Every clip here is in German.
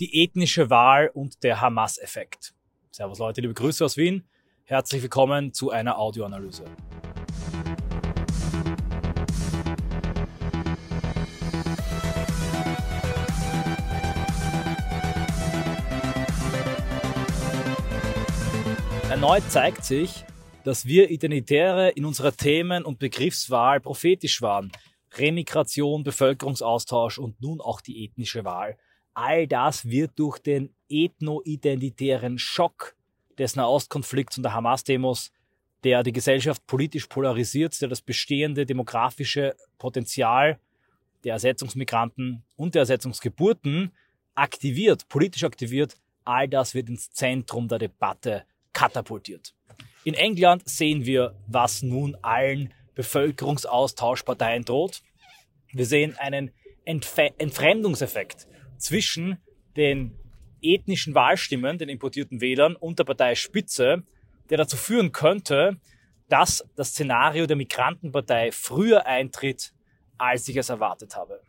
die ethnische Wahl und der Hamas-Effekt. Servus Leute, liebe Grüße aus Wien. Herzlich willkommen zu einer Audioanalyse. Erneut zeigt sich, dass wir Identitäre in unserer Themen- und Begriffswahl prophetisch waren. Remigration, Bevölkerungsaustausch und nun auch die ethnische Wahl. All das wird durch den ethno-identitären Schock des Nahostkonflikts und der Hamas-Demos, der die Gesellschaft politisch polarisiert, der das bestehende demografische Potenzial der Ersetzungsmigranten und der Ersetzungsgeburten aktiviert, politisch aktiviert, all das wird ins Zentrum der Debatte katapultiert. In England sehen wir, was nun allen Bevölkerungsaustauschparteien droht. Wir sehen einen Entf Entfremdungseffekt zwischen den ethnischen Wahlstimmen, den importierten Wählern und der Parteispitze, der dazu führen könnte, dass das Szenario der Migrantenpartei früher eintritt, als ich es erwartet habe.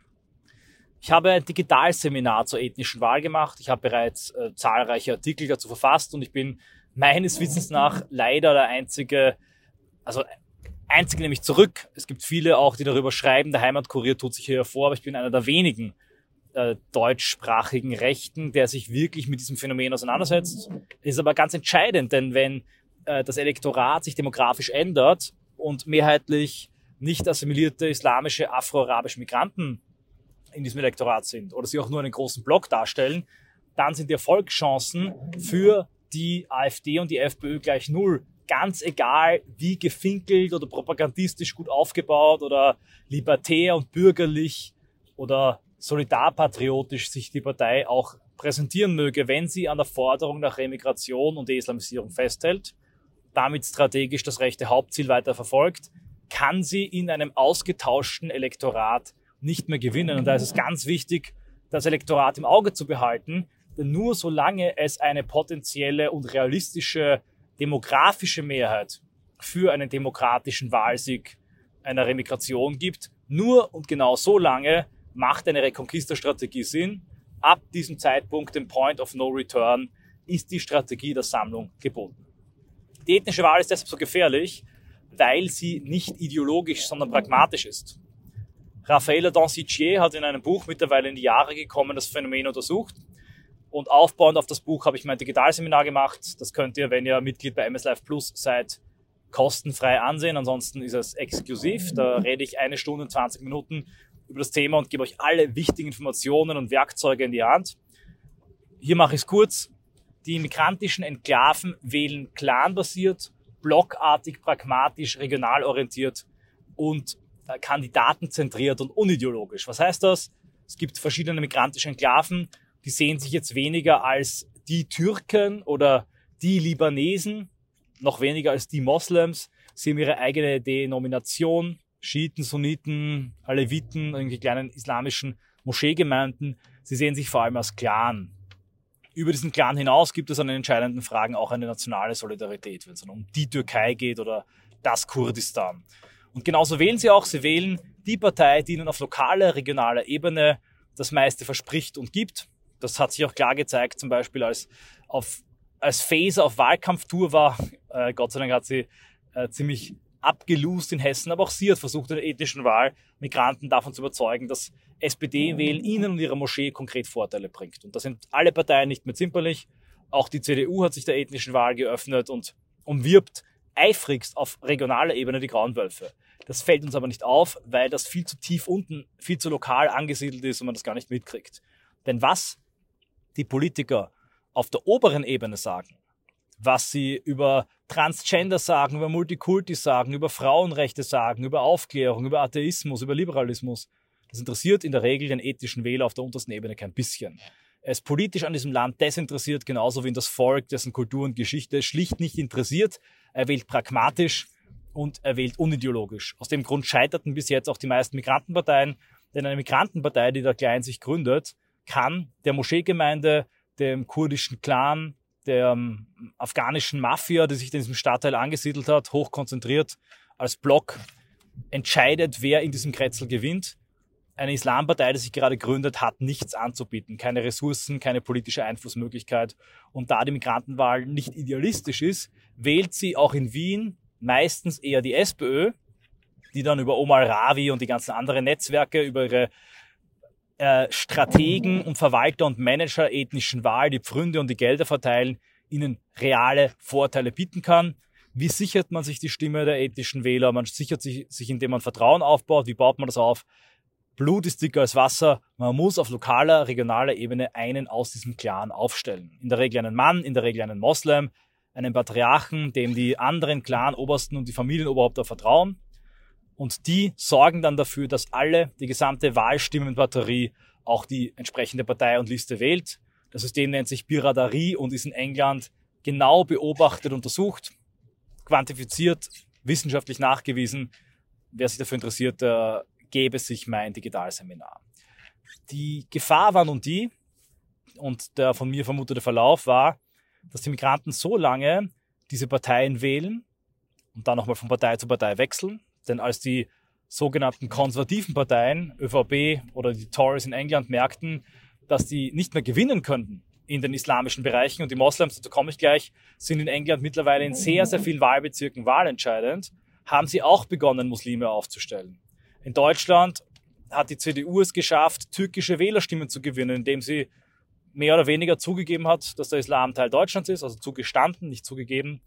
Ich habe ein Digitalseminar zur ethnischen Wahl gemacht. Ich habe bereits äh, zahlreiche Artikel dazu verfasst und ich bin meines Wissens nach leider der einzige, also einzige nämlich zurück. Es gibt viele auch, die darüber schreiben. Der Heimatkurier tut sich hier hervor, aber ich bin einer der wenigen äh, deutschsprachigen Rechten, der sich wirklich mit diesem Phänomen auseinandersetzt. ist aber ganz entscheidend, denn wenn äh, das Elektorat sich demografisch ändert und mehrheitlich nicht assimilierte islamische, afro-arabische Migranten in diesem Elektorat sind oder sie auch nur einen großen Block darstellen, dann sind die Erfolgschancen für die AfD und die FPÖ gleich null. Ganz egal, wie gefinkelt oder propagandistisch gut aufgebaut oder libertär und bürgerlich oder solidarpatriotisch sich die Partei auch präsentieren möge, wenn sie an der Forderung nach Remigration und Islamisierung festhält, damit strategisch das rechte Hauptziel weiter verfolgt, kann sie in einem ausgetauschten Elektorat nicht mehr gewinnen. Und da ist es ganz wichtig, das Elektorat im Auge zu behalten, denn nur solange es eine potenzielle und realistische demografische Mehrheit für einen demokratischen Wahlsieg einer Remigration gibt, nur und genau so lange macht eine Reconquista-Strategie Sinn. Ab diesem Zeitpunkt, dem Point of No Return, ist die Strategie der Sammlung geboten. Die ethnische Wahl ist deshalb so gefährlich, weil sie nicht ideologisch, sondern pragmatisch ist. Raffaella Dancier hat in einem Buch mittlerweile in die Jahre gekommen das Phänomen untersucht und aufbauend auf das Buch habe ich mein Digitalseminar gemacht. Das könnt ihr, wenn ihr Mitglied bei MS Live Plus seid, kostenfrei ansehen. Ansonsten ist es exklusiv. Da rede ich eine Stunde und 20 Minuten über das Thema und gebe euch alle wichtigen Informationen und Werkzeuge in die Hand. Hier mache ich es kurz. Die migrantischen Enklaven wählen clanbasiert, blockartig, pragmatisch, regional orientiert und äh, kandidatenzentriert und unideologisch. Was heißt das? Es gibt verschiedene migrantische Enklaven die sehen sich jetzt weniger als die Türken oder die Libanesen, noch weniger als die Moslems. Sie haben ihre eigene Denomination, Schiiten, Sunniten, Aleviten, irgendwie kleinen islamischen Moscheegemeinden. Sie sehen sich vor allem als Clan. Über diesen Clan hinaus gibt es an den entscheidenden Fragen auch eine nationale Solidarität, wenn es um die Türkei geht oder das Kurdistan. Und genauso wählen sie auch. Sie wählen die Partei, die ihnen auf lokaler, regionaler Ebene das meiste verspricht und gibt. Das hat sich auch klar gezeigt, zum Beispiel als, auf, als Faser auf Wahlkampftour war. Äh, Gott sei Dank hat sie äh, ziemlich abgelust in Hessen, aber auch sie hat versucht, in der ethischen Wahl Migranten davon zu überzeugen, dass SPD-Wählen ihnen und ihrer Moschee konkret Vorteile bringt. Und da sind alle Parteien nicht mehr zimperlich. Auch die CDU hat sich der ethnischen Wahl geöffnet und umwirbt eifrigst auf regionaler Ebene die Grauen Wölfe. Das fällt uns aber nicht auf, weil das viel zu tief unten, viel zu lokal angesiedelt ist und man das gar nicht mitkriegt. Denn was die Politiker auf der oberen Ebene sagen, was sie über Transgender sagen, über Multikulti sagen, über Frauenrechte sagen, über Aufklärung, über Atheismus, über Liberalismus, das interessiert in der Regel den ethischen Wähler auf der untersten Ebene kein bisschen. Er ist politisch an diesem Land desinteressiert, genauso wie in das Volk, dessen Kultur und Geschichte schlicht nicht interessiert. Er wählt pragmatisch und er wählt unideologisch. Aus dem Grund scheiterten bis jetzt auch die meisten Migrantenparteien, denn eine Migrantenpartei, die da klein sich gründet, kann der Moscheegemeinde, dem kurdischen Clan, der ähm, afghanischen Mafia, die sich in diesem Stadtteil angesiedelt hat, hochkonzentriert als Block entscheidet, wer in diesem Kretzel gewinnt. eine Islampartei, die sich gerade gründet, hat nichts anzubieten. Keine Ressourcen, keine politische Einflussmöglichkeit. Und da die Migrantenwahl nicht idealistisch ist, wählt sie auch in Wien meistens eher die SPÖ, die dann über Omar Ravi und die ganzen anderen Netzwerke, über ihre äh, Strategen und Verwalter und Manager ethnischen Wahl, die Pfründe und die Gelder verteilen, ihnen reale Vorteile bieten kann. Wie sichert man sich die Stimme der ethnischen Wähler? Man sichert sich, sich, indem man Vertrauen aufbaut. Wie baut man das auf? Blut ist dicker als Wasser. Man muss auf lokaler, regionaler Ebene einen aus diesem Clan aufstellen. In der Regel einen Mann, in der Regel einen Moslem, einen Patriarchen, dem die anderen Clan-Obersten und die Familienoberhäupter vertrauen. Und die sorgen dann dafür, dass alle, die gesamte Wahlstimmenbatterie, auch die entsprechende Partei und Liste wählt. Das System nennt sich Biraderie und ist in England genau beobachtet, untersucht, quantifiziert, wissenschaftlich nachgewiesen. Wer sich dafür interessiert, gebe sich mein Digitalseminar. Die Gefahr war nun die, und der von mir vermutete Verlauf war, dass die Migranten so lange diese Parteien wählen und dann nochmal von Partei zu Partei wechseln. Denn als die sogenannten konservativen Parteien, ÖVP oder die Tories in England, merkten, dass die nicht mehr gewinnen könnten in den islamischen Bereichen und die Moslems, dazu komme ich gleich, sind in England mittlerweile in sehr, sehr vielen Wahlbezirken wahlentscheidend, haben sie auch begonnen, Muslime aufzustellen. In Deutschland hat die CDU es geschafft, türkische Wählerstimmen zu gewinnen, indem sie mehr oder weniger zugegeben hat, dass der Islam Teil Deutschlands ist, also zugestanden, nicht zugegeben,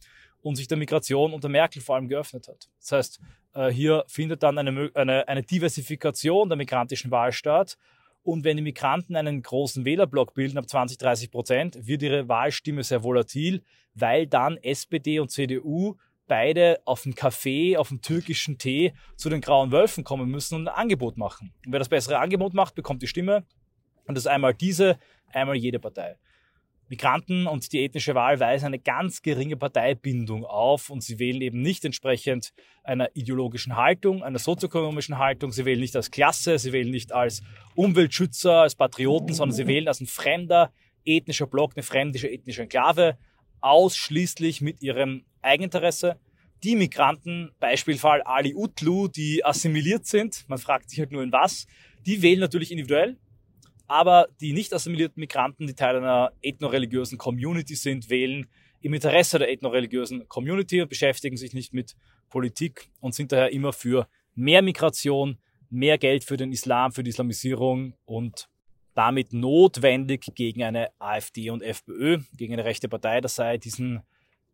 und sich der Migration unter Merkel vor allem geöffnet hat. Das heißt, äh, hier findet dann eine, eine, eine Diversifikation der migrantischen Wahl statt. Und wenn die Migranten einen großen Wählerblock bilden, ab 20, 30 Prozent, wird ihre Wahlstimme sehr volatil, weil dann SPD und CDU beide auf den Kaffee, auf den türkischen Tee zu den grauen Wölfen kommen müssen und ein Angebot machen. Und wer das bessere Angebot macht, bekommt die Stimme. Und das ist einmal diese, einmal jede Partei. Migranten und die ethnische Wahl weisen eine ganz geringe Parteibindung auf und sie wählen eben nicht entsprechend einer ideologischen Haltung, einer sozioökonomischen Haltung. Sie wählen nicht als Klasse, sie wählen nicht als Umweltschützer, als Patrioten, sondern sie wählen als ein fremder ethnischer Block, eine fremdische ethnische Enklave, ausschließlich mit ihrem Eigeninteresse. Die Migranten, Beispielfall Ali Utlu, die assimiliert sind, man fragt sich halt nur in was, die wählen natürlich individuell, aber die nicht assimilierten Migranten, die Teil einer ethnoreligiösen Community sind, wählen im Interesse der ethnoreligiösen Community und beschäftigen sich nicht mit Politik und sind daher immer für mehr Migration, mehr Geld für den Islam, für die Islamisierung und damit notwendig gegen eine AfD und FPÖ, gegen eine rechte Partei. Das sei diesen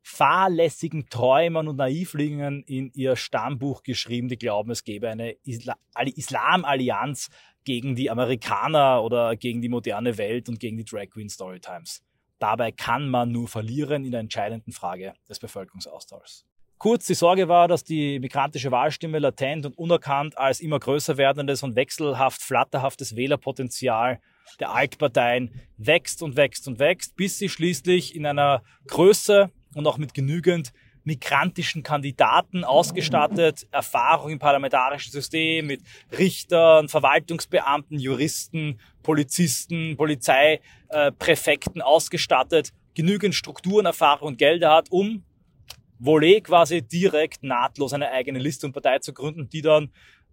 fahrlässigen Träumern und Naivlingen in ihr Stammbuch geschrieben, die glauben, es gäbe eine Isla Islam-Allianz gegen die Amerikaner oder gegen die moderne Welt und gegen die Drag Queen Storytimes. Dabei kann man nur verlieren in der entscheidenden Frage des Bevölkerungsaustauschs. Kurz, die Sorge war, dass die migrantische Wahlstimme latent und unerkannt als immer größer werdendes und wechselhaft flatterhaftes Wählerpotenzial der Altparteien wächst und wächst und wächst, bis sie schließlich in einer Größe und auch mit genügend migrantischen Kandidaten ausgestattet, Erfahrung im parlamentarischen System mit Richtern, Verwaltungsbeamten, Juristen, Polizisten, Polizeipräfekten ausgestattet, genügend Strukturen, Erfahrung und Gelder hat, um Volley quasi direkt nahtlos eine eigene Liste und Partei zu gründen, die dann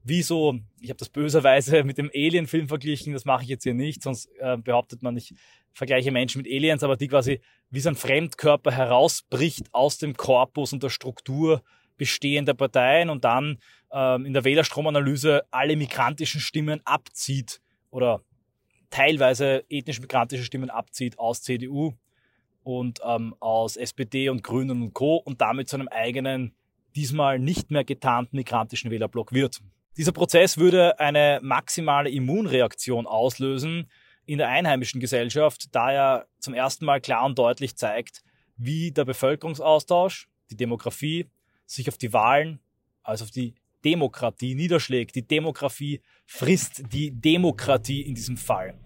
wie so, ich habe das böserweise mit dem Alien-Film verglichen, das mache ich jetzt hier nicht, sonst äh, behauptet man, ich vergleiche Menschen mit Aliens, aber die quasi wie so ein Fremdkörper herausbricht aus dem Korpus und der Struktur bestehender Parteien und dann ähm, in der Wählerstromanalyse alle migrantischen Stimmen abzieht oder teilweise ethnisch-migrantische Stimmen abzieht aus CDU und ähm, aus SPD und Grünen und Co. und damit zu einem eigenen, diesmal nicht mehr getarnten migrantischen Wählerblock wird. Dieser Prozess würde eine maximale Immunreaktion auslösen in der einheimischen Gesellschaft, da er zum ersten Mal klar und deutlich zeigt, wie der Bevölkerungsaustausch, die Demografie, sich auf die Wahlen, also auf die Demokratie niederschlägt. Die Demografie frisst die Demokratie in diesem Fall.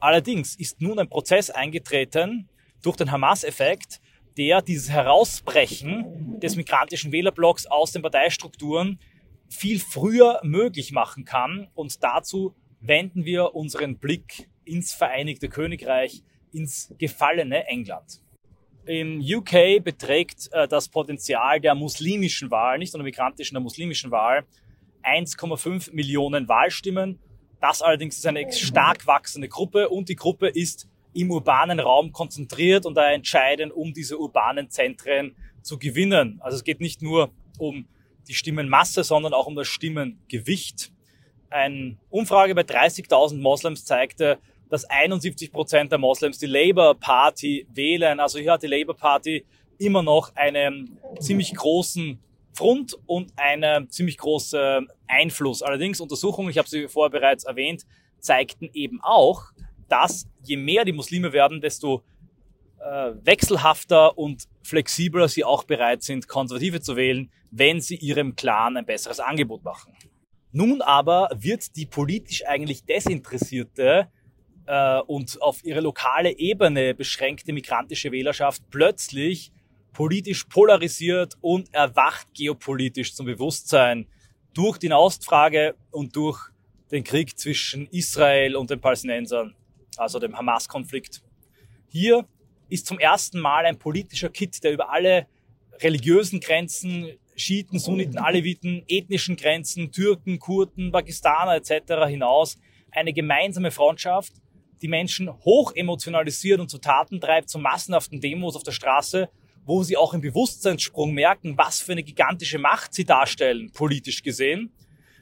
Allerdings ist nun ein Prozess eingetreten durch den Hamas-Effekt, der dieses Herausbrechen des migrantischen Wählerblocks aus den Parteistrukturen viel früher möglich machen kann. Und dazu wenden wir unseren Blick ins Vereinigte Königreich, ins gefallene England. Im UK beträgt äh, das Potenzial der muslimischen Wahl, nicht nur der migrantischen, der muslimischen Wahl, 1,5 Millionen Wahlstimmen Das allerdings ist eine stark wachsende Gruppe und die Gruppe ist im urbanen Raum konzentriert und da entscheidend, um diese urbanen Zentren zu gewinnen. Also es geht nicht nur um die Stimmenmasse, sondern auch um das Stimmengewicht. Eine Umfrage bei 30.000 Moslems zeigte, dass 71 Prozent der Moslems die Labour Party wählen. Also hier hat die Labour Party immer noch einen ziemlich großen Front und einen ziemlich großen Einfluss. Allerdings Untersuchungen, ich habe sie vorher bereits erwähnt, zeigten eben auch, dass je mehr die Muslime werden, desto wechselhafter und flexibler sie auch bereit sind, Konservative zu wählen, wenn sie ihrem Clan ein besseres Angebot machen. Nun aber wird die politisch eigentlich desinteressierte äh, und auf ihre lokale Ebene beschränkte migrantische Wählerschaft plötzlich politisch polarisiert und erwacht geopolitisch zum Bewusstsein durch die Nahostfrage und durch den Krieg zwischen Israel und den Palästinensern, also dem Hamas-Konflikt. Hier ist zum ersten Mal ein politischer Kit, der über alle religiösen Grenzen, Schiiten, Sunniten, Aleviten, ethnischen Grenzen, Türken, Kurden, Pakistaner etc. hinaus eine gemeinsame Freundschaft, die Menschen hoch emotionalisiert und zu Taten treibt, zu massenhaften Demos auf der Straße, wo sie auch im Bewusstseinssprung merken, was für eine gigantische Macht sie darstellen, politisch gesehen.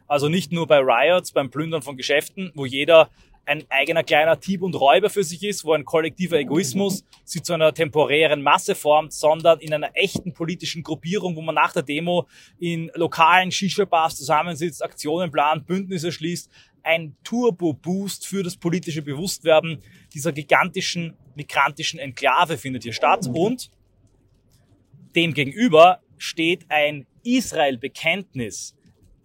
Also nicht nur bei Riots, beim Plündern von Geschäften, wo jeder ein eigener kleiner Dieb und Räuber für sich ist, wo ein kollektiver Egoismus sie zu einer temporären Masse formt, sondern in einer echten politischen Gruppierung, wo man nach der Demo in lokalen Shisha-Bars zusammensitzt, Aktionen plant, Bündnisse schließt, ein Turbo-Boost für das politische Bewusstwerden dieser gigantischen migrantischen Enklave findet hier statt. Und demgegenüber steht ein Israel-Bekenntnis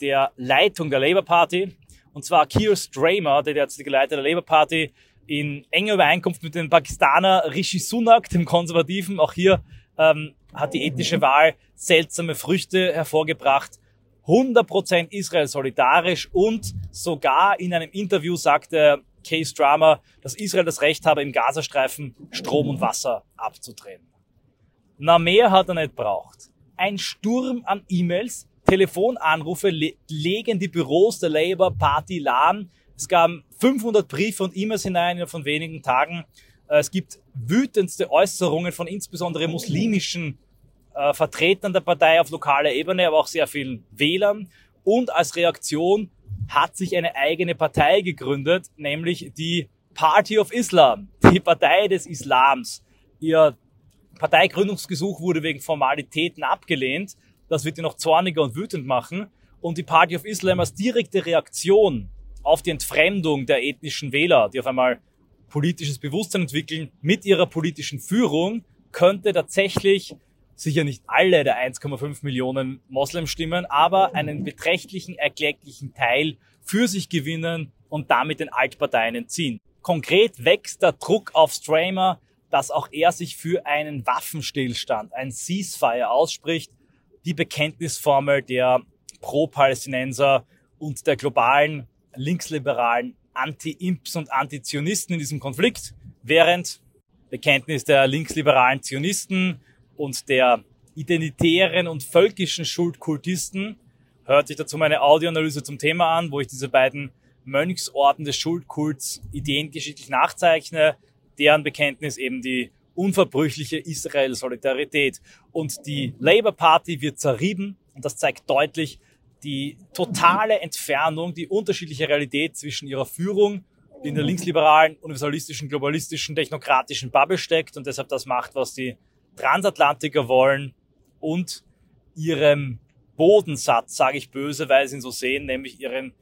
der Leitung der Labour Party, und zwar Keir Stramer, der derzeitige Leiter der Labour Party, in enger Übereinkunft mit dem Pakistaner Rishi Sunak, dem Konservativen. Auch hier ähm, hat die ethnische Wahl seltsame Früchte hervorgebracht. 100% Israel solidarisch und sogar in einem Interview sagte Keir Stramer, dass Israel das Recht habe, im Gazastreifen Strom und Wasser abzudrehen. Na, mehr hat er nicht braucht. Ein Sturm an E-Mails, Telefonanrufe le legen die Büros der Labour Party lahm. Es gab 500 Briefe und E-Mails hinein von wenigen Tagen. Äh, es gibt wütendste Äußerungen von insbesondere muslimischen äh, Vertretern der Partei auf lokaler Ebene, aber auch sehr vielen Wählern. Und als Reaktion hat sich eine eigene Partei gegründet, nämlich die Party of Islam, die Partei des Islams. Ihr Parteigründungsgesuch wurde wegen Formalitäten abgelehnt. Das wird ihn noch zorniger und wütend machen. Und die Party of Islam als direkte Reaktion auf die Entfremdung der ethnischen Wähler, die auf einmal politisches Bewusstsein entwickeln, mit ihrer politischen Führung, könnte tatsächlich sicher nicht alle der 1,5 Millionen Moslem-Stimmen, aber einen beträchtlichen, erkläglichen Teil für sich gewinnen und damit den Altparteien entziehen. Konkret wächst der Druck auf Stramer, dass auch er sich für einen Waffenstillstand, ein Ceasefire ausspricht, die Bekenntnisformel der Pro-Palästinenser und der globalen linksliberalen Anti-Imps und Anti-Zionisten in diesem Konflikt, während Bekenntnis der linksliberalen Zionisten und der identitären und völkischen Schuldkultisten hört sich dazu meine Audioanalyse zum Thema an, wo ich diese beiden Mönchsorten des Schuldkults ideengeschichtlich nachzeichne, deren Bekenntnis eben die unverbrüchliche Israel-Solidarität. Und die Labour Party wird zerrieben und das zeigt deutlich die totale Entfernung, die unterschiedliche Realität zwischen ihrer Führung in der linksliberalen, universalistischen, globalistischen, technokratischen Bubble steckt und deshalb das macht, was die Transatlantiker wollen und ihrem Bodensatz, sage ich böse, weil sie ihn so sehen, nämlich ihren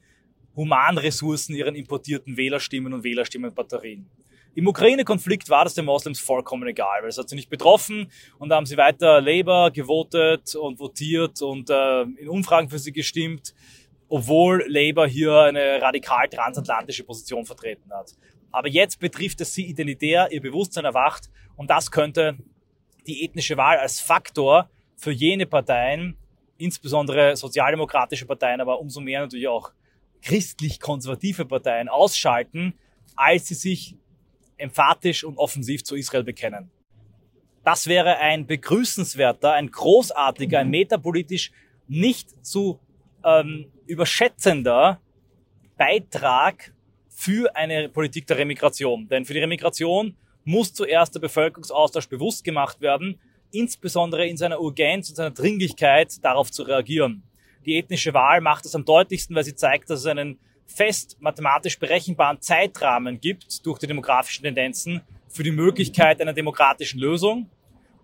Humanressourcen, ihren importierten Wählerstimmen und Wählerstimmenbatterien. Im Ukraine-Konflikt war das den Moslems vollkommen egal, weil es hat sie nicht betroffen und da haben sie weiter Labour gewotet und votiert und äh, in Umfragen für sie gestimmt, obwohl Labour hier eine radikal transatlantische Position vertreten hat. Aber jetzt betrifft es sie identitär, ihr Bewusstsein erwacht und das könnte die ethnische Wahl als Faktor für jene Parteien, insbesondere sozialdemokratische Parteien, aber umso mehr natürlich auch christlich-konservative Parteien ausschalten, als sie sich emphatisch und offensiv zu Israel bekennen. Das wäre ein begrüßenswerter, ein großartiger, ein metapolitisch nicht zu ähm, überschätzender Beitrag für eine Politik der Remigration. Denn für die Remigration muss zuerst der Bevölkerungsaustausch bewusst gemacht werden, insbesondere in seiner Urgenz und seiner Dringlichkeit darauf zu reagieren. Die ethnische Wahl macht es am deutlichsten, weil sie zeigt, dass es einen fest mathematisch berechenbaren Zeitrahmen gibt durch die demografischen Tendenzen für die Möglichkeit einer demokratischen Lösung.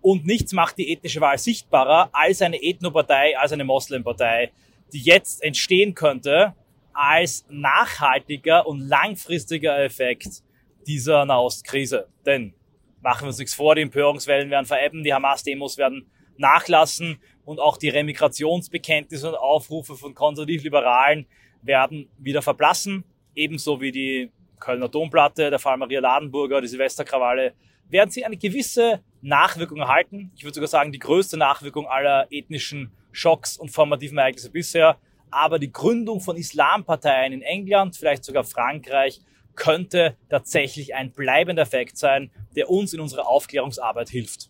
Und nichts macht die ethnische Wahl sichtbarer als eine Ethnopartei, als eine Moslempartei, die jetzt entstehen könnte als nachhaltiger und langfristiger Effekt dieser Nahostkrise. Denn machen wir uns nichts vor, die Empörungswellen werden verebben, die Hamas-Demos werden nachlassen und auch die Remigrationsbekenntnisse und Aufrufe von konservativ-liberalen werden wieder verblassen, ebenso wie die Kölner Domplatte, der Fall Maria Ladenburger, die Silvesterkrawalle, werden sie eine gewisse Nachwirkung erhalten. Ich würde sogar sagen, die größte Nachwirkung aller ethnischen Schocks und formativen Ereignisse bisher. Aber die Gründung von Islamparteien in England, vielleicht sogar Frankreich, könnte tatsächlich ein bleibender Effekt sein, der uns in unserer Aufklärungsarbeit hilft.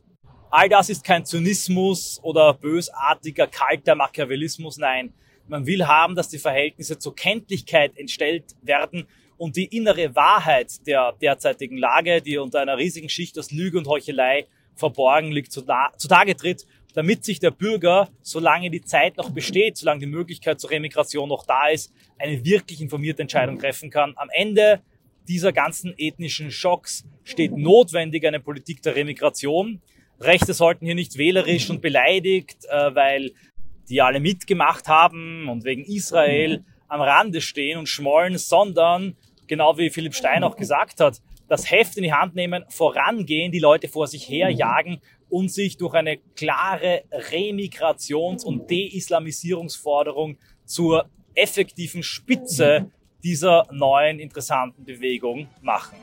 All das ist kein Zynismus oder bösartiger, kalter Machiavellismus. Nein, man will haben, dass die Verhältnisse zur Kenntlichkeit entstellt werden und die innere Wahrheit der derzeitigen Lage, die unter einer riesigen Schicht aus Lüge und Heuchelei verborgen liegt, zutage tritt, damit sich der Bürger, solange die Zeit noch besteht, solange die Möglichkeit zur Remigration noch da ist, eine wirklich informierte Entscheidung treffen kann. Am Ende dieser ganzen ethnischen Schocks steht notwendig eine Politik der Remigration. Rechte sollten hier nicht wählerisch und beleidigt, äh, weil die alle mitgemacht haben und wegen Israel am Rande stehen und schmollen, sondern, genau wie Philipp Stein auch gesagt hat, das Heft in die Hand nehmen, vorangehen, die Leute vor sich herjagen und sich durch eine klare Remigrations- und Deislamisierungsforderung zur effektiven Spitze dieser neuen interessanten Bewegung machen.